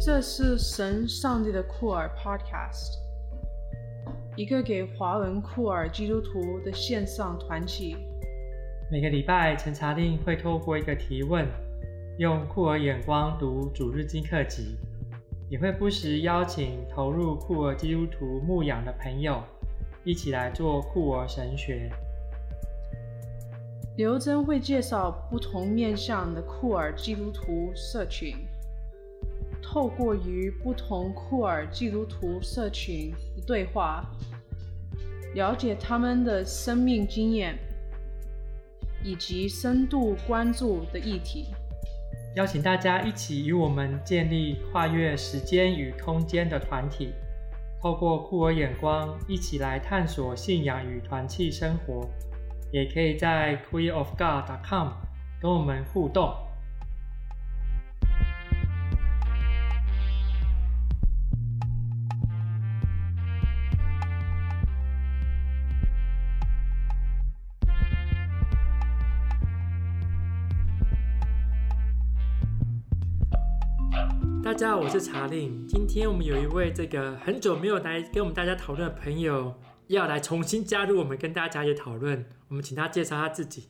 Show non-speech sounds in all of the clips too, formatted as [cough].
这是神上帝的酷儿 Podcast，一个给华文酷儿基督徒的线上团体。每个礼拜，陈查令会透过一个提问，用酷儿眼光读主日经课集，也会不时邀请投入酷儿基督徒牧养的朋友，一起来做酷儿神学。刘真会介绍不同面向的酷儿基督徒社群，透过与不同库尔基督徒社群的对话，了解他们的生命经验。以及深度关注的议题，邀请大家一起与我们建立跨越时间与空间的团体，透过酷儿眼光一起来探索信仰与团契生活，也可以在 queerofgod.com 跟我们互动。大家好，我是查令。今天我们有一位这个很久没有来跟我们大家讨论的朋友，要来重新加入我们，跟大家一起讨论。我们请他介绍他自己。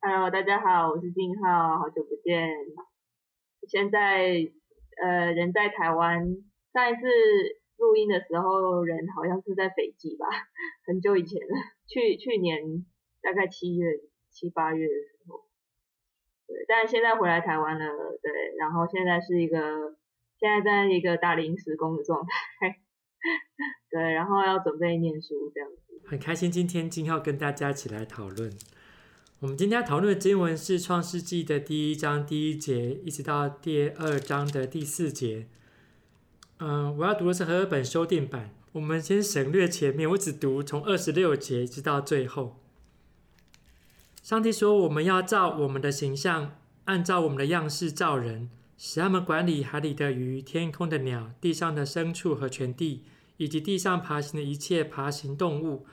Hello，大家好，我是静浩，好久不见。现在呃人在台湾，上一次录音的时候人好像是在斐济吧，很久以前了，去去年大概七月七八月的时候。对，但现在回来台湾了，对，然后现在是一个，现在在一个大临时工的状态，对，然后要准备念书这样子。很开心今天静浩跟大家一起来讨论。我们今天讨论的经文是创世纪的第一章第一节，一直到第二章的第四节。嗯、我要读的是和合本修订版，我们先省略前面，我只读从二十六节直到最后。上帝说：“我们要照我们的形象，按照我们的样式造人，使他们管理海里的鱼、天空的鸟、地上的牲畜和全地，以及地上爬行的一切爬行动物。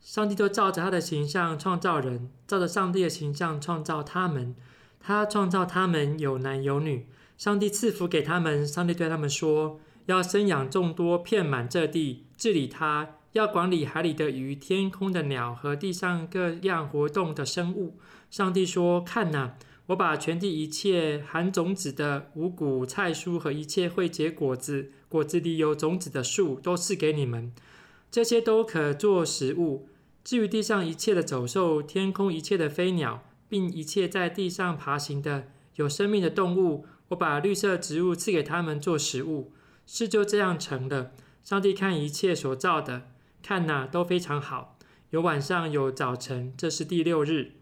上帝都照着他的形象创造人，照着上帝的形象创造他们。他创造他们有男有女。上帝赐福给他们。上帝对他们说：要生养众多，遍满这地，治理它。”要管理海里的鱼、天空的鸟和地上各样活动的生物。上帝说：“看哪，我把全地一切含种子的五谷菜蔬和一切会结果子、果子里有种子的树都赐给你们，这些都可做食物。至于地上一切的走兽、天空一切的飞鸟，并一切在地上爬行的有生命的动物，我把绿色植物赐给他们做食物。事就这样成了。上帝看一切所造的。”看哪，都非常好。有晚上，有早晨，这是第六日。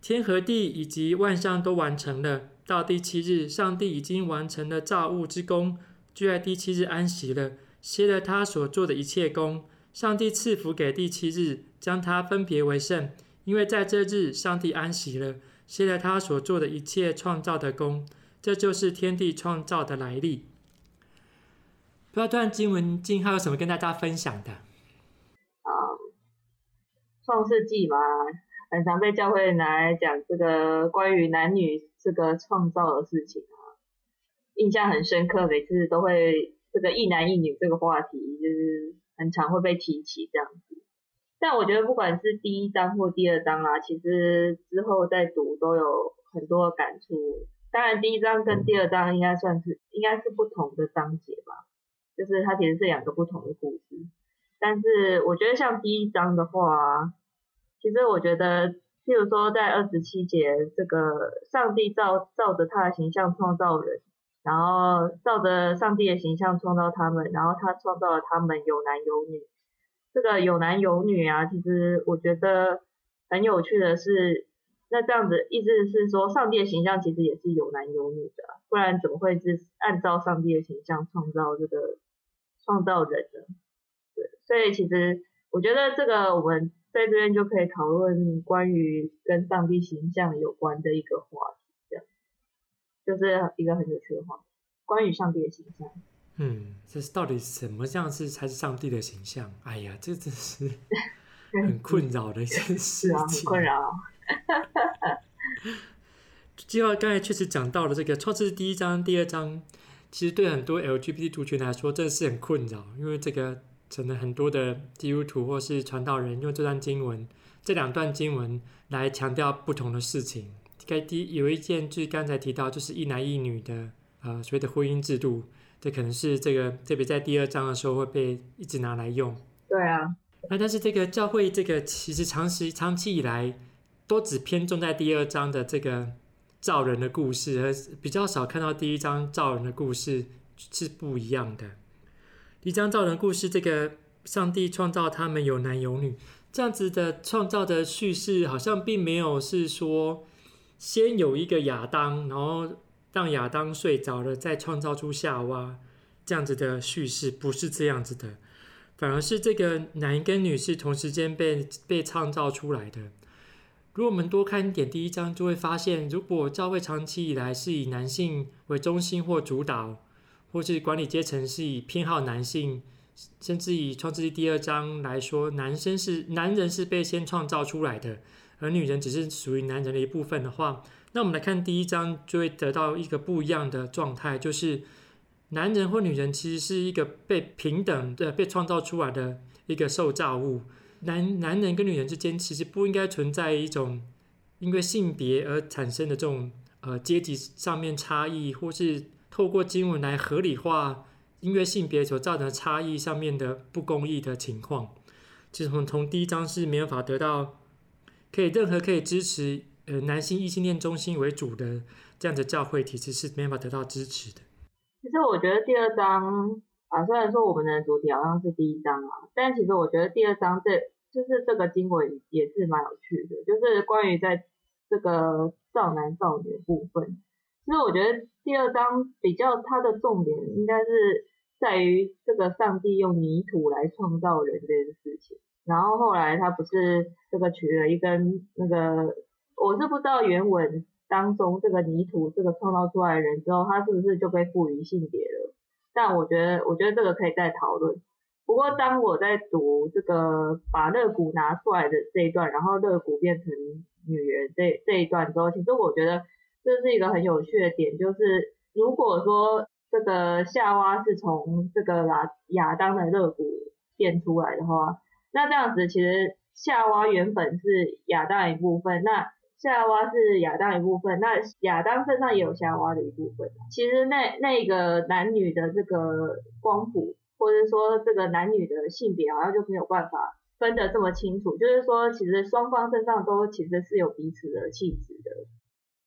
天和地以及万象都完成了。到第七日，上帝已经完成了造物之功，就在第七日安息了，歇了他所做的一切工。上帝赐福给第七日，将它分别为圣，因为在这日，上帝安息了，歇了他所做的一切创造的工。这就是天地创造的来历。不知道这段经文静浩有什么跟大家分享的？创世纪嘛，很常被教会拿来讲这个关于男女这个创造的事情啊，印象很深刻，每次都会这个一男一女这个话题就是很常会被提起这样子。但我觉得不管是第一章或第二章啊，其实之后再读都有很多的感触。当然第一章跟第二章应该算是应该是不同的章节吧，就是它其实是两个不同的故事。但是我觉得像第一章的话，其实我觉得，譬如说在二十七节，这个上帝照照着他的形象创造人，然后照着上帝的形象创造他们，然后他创造了他们有男有女。这个有男有女啊，其实我觉得很有趣的是，那这样子意思是说，上帝的形象其实也是有男有女的，不然怎么会是按照上帝的形象创造这个创造人呢？所以其实我觉得这个我们在这边就可以讨论关于跟上帝形象有关的一个话题，这样就是一个很有趣的话题，关于上帝的形象。嗯，这是到底什么样是才是上帝的形象？哎呀，这真是 [laughs] 很困扰的一件事情。是啊，很困扰。计划刚才确实讲到了这个创世第一章、第二章，其实对很多 LGBT 族群来说，真的是很困扰，因为这个可能很多的基督徒或是传道人用这段经文、这两段经文来强调不同的事情。该第有一件，就是刚才提到，就是一男一女的，呃，所谓的婚姻制度，这可能是这个特别在第二章的时候会被一直拿来用。对啊，那但是这个教会这个其实长时长期以来都只偏重在第二章的这个造人的故事，而比较少看到第一章造人的故事是不一样的。第一章造人故事，这个上帝创造他们有男有女，这样子的创造的叙事，好像并没有是说。先有一个亚当，然后让亚当睡着了，再创造出夏娃，这样子的叙事不是这样子的，反而是这个男跟女是同时间被被创造出来的。如果我们多看一点第一章，就会发现，如果教会长期以来是以男性为中心或主导，或是管理阶层是以偏好男性，甚至以创世纪第二章来说，男生是男人是被先创造出来的。而女人只是属于男人的一部分的话，那我们来看第一章，就会得到一个不一样的状态，就是男人或女人其实是一个被平等的被创造出来的一个受造物。男男人跟女人之间其实不应该存在一种因为性别而产生的这种呃阶级上面差异，或是透过经文来合理化因为性别所造成的差异上面的不公义的情况。其实我们从第一章是没有法得到。可以，任何可以支持呃男性异性恋中心为主的这样的教会体制是没法得到支持的。其实我觉得第二章啊，虽然说我们的主题好像是第一章啊，但其实我觉得第二章这就是这个经文也是蛮有趣的，就是关于在这个少男少女部分。其实我觉得第二章比较它的重点应该是在于这个上帝用泥土来创造人这件事情。然后后来他不是这个取了一根那个，我是不知道原文当中这个泥土这个创造出来的人之后，他是不是就被赋予性别了？但我觉得，我觉得这个可以再讨论。不过当我在读这个把肋骨拿出来的这一段，然后肋骨变成女人这这一段之后，其实我觉得这是一个很有趣的点，就是如果说这个夏娃是从这个亚亚当的肋骨变出来的话。那这样子，其实夏娃原本是亚当一部分，那夏娃是亚当一部分，那亚当身上也有夏娃的一部分。其实那那个男女的这个光谱，或者说这个男女的性别，好像就没有办法分得这么清楚。就是说，其实双方身上都其实是有彼此的气质的，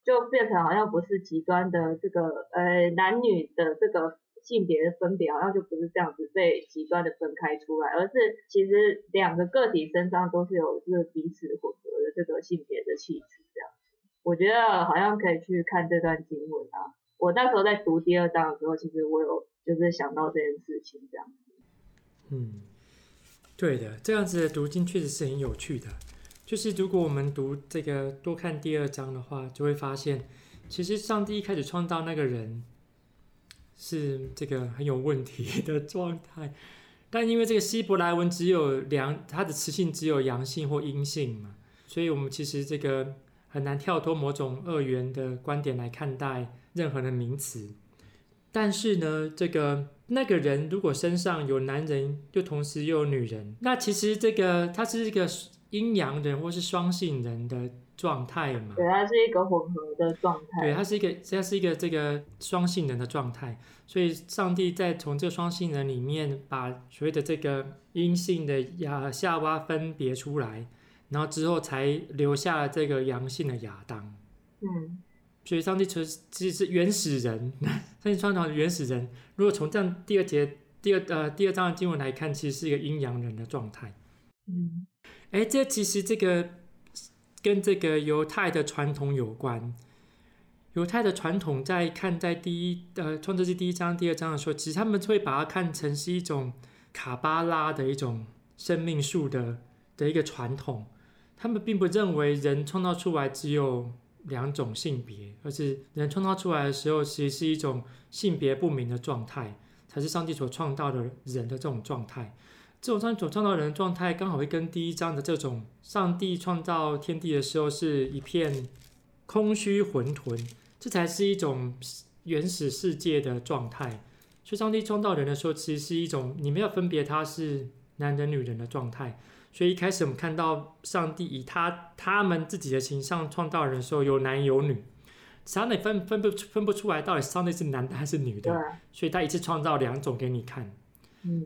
就变成好像不是极端的这个呃男女的这个。性别的分别好像就不是这样子被极端的分开出来，而是其实两个个体身上都是有这个彼此混合的这个性别的气质这样子。我觉得好像可以去看这段经文啊。我那时候在读第二章的时候，其实我有就是想到这件事情这样子。嗯，对的，这样子的读经确实是很有趣的。就是如果我们读这个多看第二章的话，就会发现，其实上帝一开始创造那个人。是这个很有问题的状态，但因为这个希伯来文只有两，它的词性只有阳性或阴性嘛，所以我们其实这个很难跳脱某种二元的观点来看待任何的名词。但是呢，这个那个人如果身上有男人，又同时又有女人，那其实这个他是一个阴阳人或是双性人的。状态嘛，对，它是一个混合的状态。对，它是一个，它是一个这个双性人的状态。所以，上帝在从这个双性人里面，把所谓的这个阴性的亚夏娃分别出来，然后之后才留下了这个阳性的亚当。嗯，所以上帝其实是原始人，[laughs] 上帝创造的原始人。如果从这样第二节第二呃第二章的经文来看，其实是一个阴阳人的状态。嗯，哎，这其实这个。跟这个犹太的传统有关。犹太的传统在看在第一呃创世记第一章、第二章的时候，其实他们会把它看成是一种卡巴拉的一种生命树的的一个传统。他们并不认为人创造出来只有两种性别，而是人创造出来的时候，其实是一种性别不明的状态，才是上帝所创造的人的这种状态。这种上所创造人的状态，刚好会跟第一章的这种上帝创造天地的时候是一片空虚混沌，这才是一种原始世界的状态。所以，上帝创造人的时候，其实是一种你没有分别他是男人女人的状态。所以一开始我们看到上帝以他他们自己的形象创造人的时候，有男有女，实际你分分不分不出来到底上帝是男的还是女的。所以他一次创造两种给你看。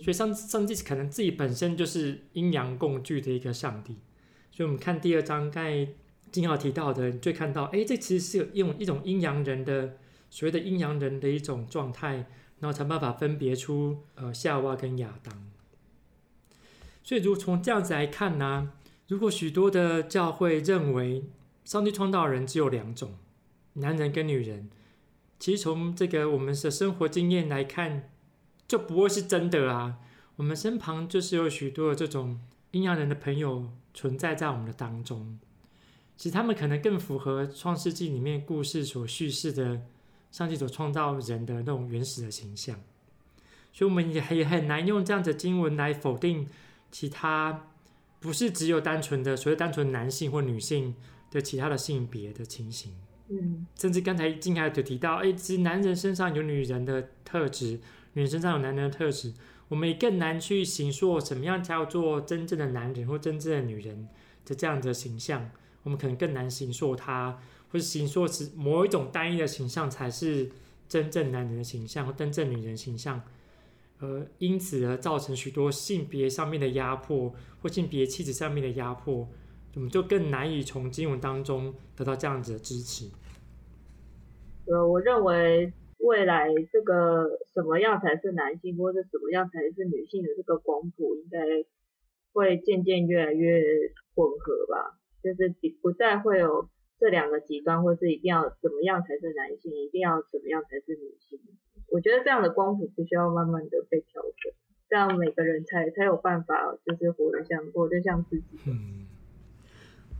所以上上帝可能自己本身就是阴阳共聚的一个上帝。所以我们看第二章，刚才静浩提到的，你就看到，哎，这其实是有一种一种阴阳人的所谓的阴阳人的一种状态，然后才办法分别出呃夏娃跟亚当。所以，如果从这样子来看呢、如果许多的教会认为上帝创造人只有两种，男人跟女人，其实从这个我们的生活经验来看，就不会是真的啊。我们身旁就是有许多的这种阴阳人的朋友存在在我们的当中，其实他们可能更符合创世纪里面故事所叙事的上帝所创造人的那种原始的形象。所以，我们也也很难用这样的经文来否定。其他不是只有单纯的所谓单纯男性或女性的其他的性别的情形，嗯，甚至刚才静海就提到，哎，其实男人身上有女人的特质，女人身上有男人的特质，我们也更难去形塑什么样叫做真正的男人或真正的女人的这样的形象，我们可能更难形塑他，或者形塑是某一种单一的形象才是真正男人的形象或真正女人形象。呃，因此而造成许多性别上面的压迫，或性别气质上面的压迫，我们就更难以从经文当中得到这样子的支持。呃，我认为未来这个什么样才是男性，或者什么样才是女性的这个光谱，应该会渐渐越来越混合吧，就是不再会有这两个极端，或是一定要怎么样才是男性，一定要怎么样才是女性。我觉得这样的光谱必须要慢慢的被调整，这样每个人才才有办法，就是活得像活得像自己。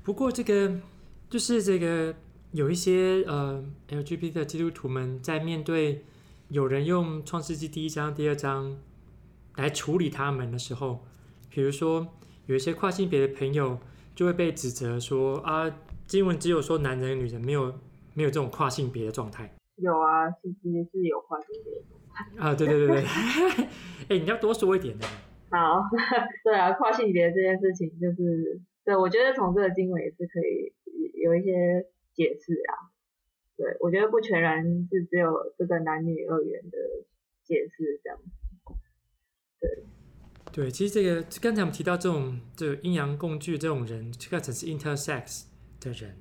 不过这个就是这个有一些呃 LGBT 的基督徒们在面对有人用创世纪第一章、第二章来处理他们的时候，比如说有一些跨性别的朋友就会被指责说啊，经文只有说男人、女人，没有没有这种跨性别的状态。有啊，其实是有跨性别的啊，对对对对，哎、欸，[laughs] 你要多说一点的。好，[laughs] 对啊，跨性别这件事情，就是对，我觉得从这个经文也是可以有一些解释啊。对，我觉得不全然是只有这个男女二元的解释这样。对，对，其实这个刚才我们提到这种这个阴阳共聚这种人，这个只是 intersex 的人。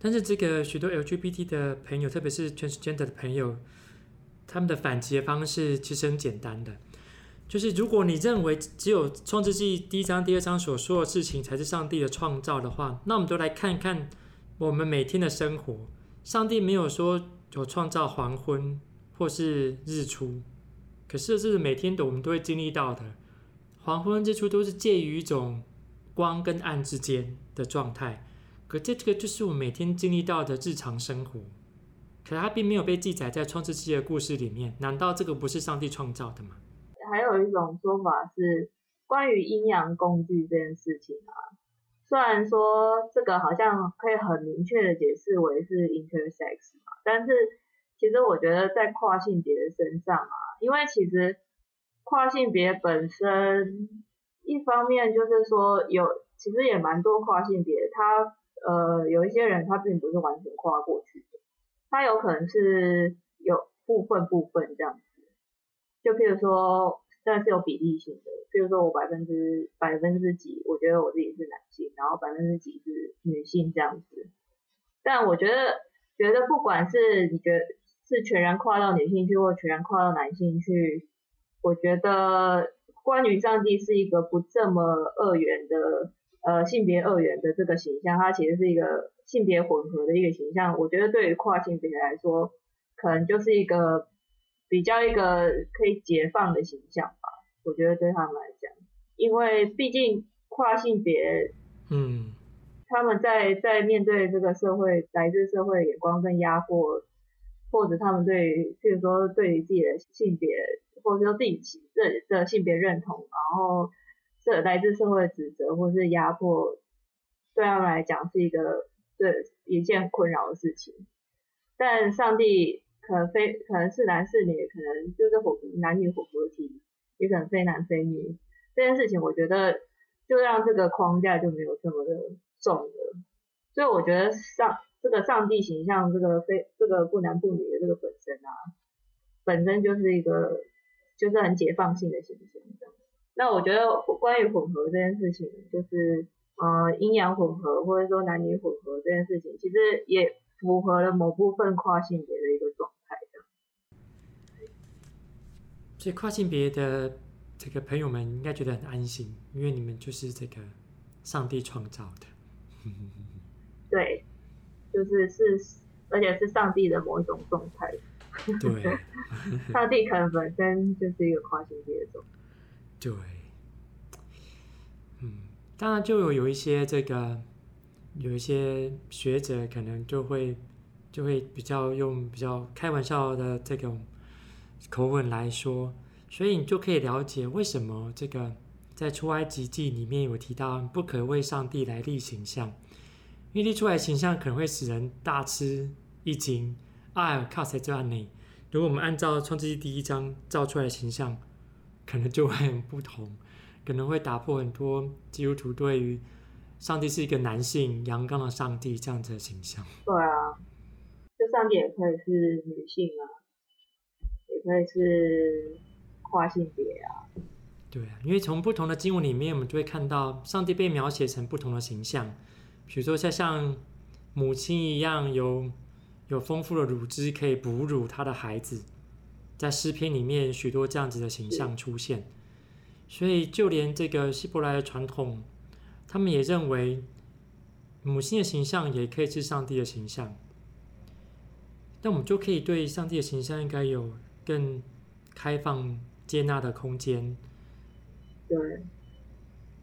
但是这个许多 LGBT 的朋友，特别是 transgender 的朋友，他们的反击的方式其实很简单的，就是如果你认为只有创世纪第一章、第二章所说的事情才是上帝的创造的话，那我们就来看看我们每天的生活。上帝没有说有创造黄昏或是日出，可是这是每天的我们都会经历到的，黄昏、日出都是介于一种光跟暗之间的状态。可这这个就是我每天经历到的日常生活，可它并没有被记载在创世纪的故事里面。难道这个不是上帝创造的吗？还有一种说法是关于阴阳共聚这件事情啊，虽然说这个好像可以很明确的解释为是 intersex 嘛，但是其实我觉得在跨性别的身上啊，因为其实跨性别本身一方面就是说有，其实也蛮多跨性别他。呃，有一些人他并不是完全跨过去的，他有可能是有部分部分这样子，就譬如说，但是有比例性的，譬如说我百分之百分之几，我觉得我自己是男性，然后百分之几是女性这样子。但我觉得，觉得不管是你觉得是全然跨到女性去，或全然跨到男性去，我觉得关于上帝是一个不这么二元的。呃，性别二元的这个形象，它其实是一个性别混合的一个形象。我觉得对于跨性别来说，可能就是一个比较一个可以解放的形象吧。我觉得对他们来讲，因为毕竟跨性别，嗯，他们在在面对这个社会来自社会的眼光跟压迫，或者他们对于，譬如说对于自己的性别，或者说自己的的性别认同，然后。这来自社会的指责或是压迫，对他们来讲是一个对一件很困扰的事情。但上帝可能非可能是男是女，可能就是混男女混合体，也可能非男非女。这件事情，我觉得就让这个框架就没有这么的重了。所以我觉得上这个上帝形象，这个非这个不男不女的这个本身啊，本身就是一个就是很解放性的形象。那我觉得关于混合这件事情，就是呃阴阳混合或者说男女混合这件事情，其实也符合了某部分跨性别的一个状态的。所以跨性别的这个朋友们应该觉得很安心，因为你们就是这个上帝创造的。[laughs] 对，就是是，而且是上帝的某一种状态。对，[laughs] 上帝可能本身就是一个跨性别的种。对，嗯，当然就有有一些这个，有一些学者可能就会就会比较用比较开玩笑的这种口吻来说，所以你就可以了解为什么这个在出埃及记里面有提到不可为上帝来立形象，因为立出来形象可能会使人大吃一惊。哎，靠谁这样呢？如果我们按照创世记第一章造出来的形象。可能就会很不同，可能会打破很多基督徒对于上帝是一个男性阳刚的上帝这样子的形象。对啊，就上帝也可以是女性啊，可以是跨性别啊。对啊，因为从不同的经文里面，我们就会看到上帝被描写成不同的形象，比如说像像母亲一样有有丰富的乳汁可以哺乳他的孩子。在诗篇里面，许多这样子的形象出现，所以就连这个希伯来的传统，他们也认为母亲的形象也可以是上帝的形象。那我们就可以对上帝的形象应该有更开放接纳的空间。对，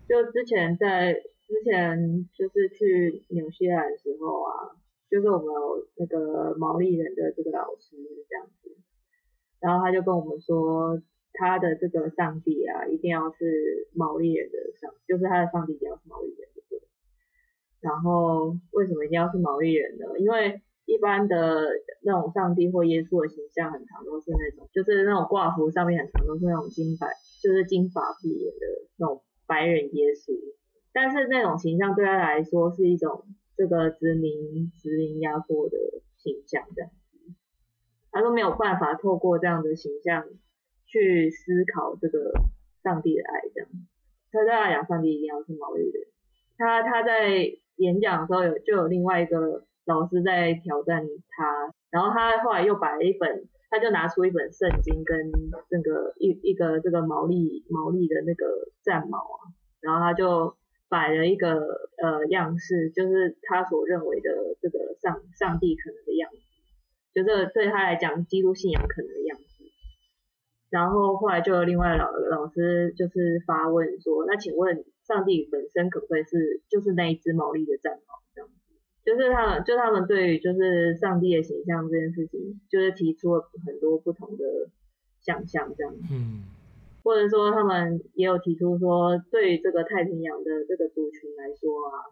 就之前在之前就是去纽西兰的时候啊，就是我们有那个毛利人的这个老师这样子。然后他就跟我们说，他的这个上帝啊，一定要是毛利人的上，就是他的上帝一定要是毛利人的，然后为什么一定要是毛利人呢？因为一般的那种上帝或耶稣的形象，很常都是那种，就是那种挂符上面很常都是那种金白，就是金发碧眼的那种白人耶稣。但是那种形象对他来说是一种这个殖民殖民压迫的形象，这样。他都没有办法透过这样的形象去思考这个上帝的爱，这样。他对他讲，上帝一定要是毛利人。他他在演讲的时候有就有另外一个老师在挑战他，然后他后来又摆了一本，他就拿出一本圣经跟这个一一个这个毛利毛利的那个战矛啊，然后他就摆了一个呃样式，就是他所认为的这个上上帝可能的样子。就是对他来讲，基督信仰可能的样子。然后后来就有另外老老师就是发问说：“那请问上帝本身可不可以是就是那一只毛利的战矛？”就是他们就他们对于就是上帝的形象这件事情，就是提出了很多不同的想象这样子。嗯。或者说他们也有提出说，对于这个太平洋的这个族群来说啊，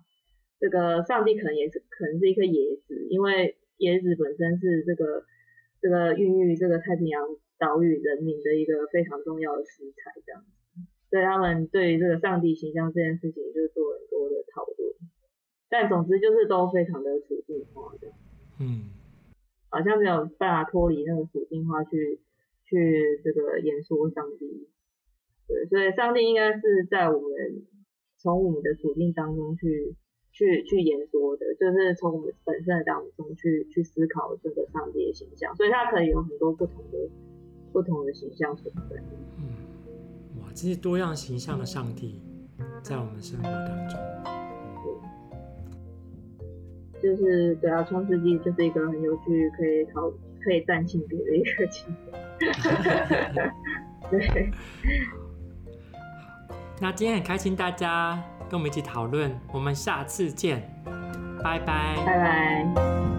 这个上帝可能也是可能是一颗椰子，因为。椰子本身是这个这个孕育这个太平洋岛屿人民的一个非常重要的食材，这样子，所以他们对于这个上帝形象这件事情就做很多的讨论，但总之就是都非常的处境化的，嗯，好像没有办法脱离那个处境化去去这个言说上帝，对，所以上帝应该是在我们从我们的处境当中去。去去演说的，就是从我们本身的当中去去思考这个上帝的形象，所以它可以有很多不同的不同的形象存在。嗯，哇，这些多样形象的上帝在我们生活当中，对，就是对啊，创世纪就是一个很有趣，可以讨可以占性别的一个情节。[laughs] 对，[laughs] 那今天很开心大家跟我们一起讨论，我们下次见，拜拜，拜拜。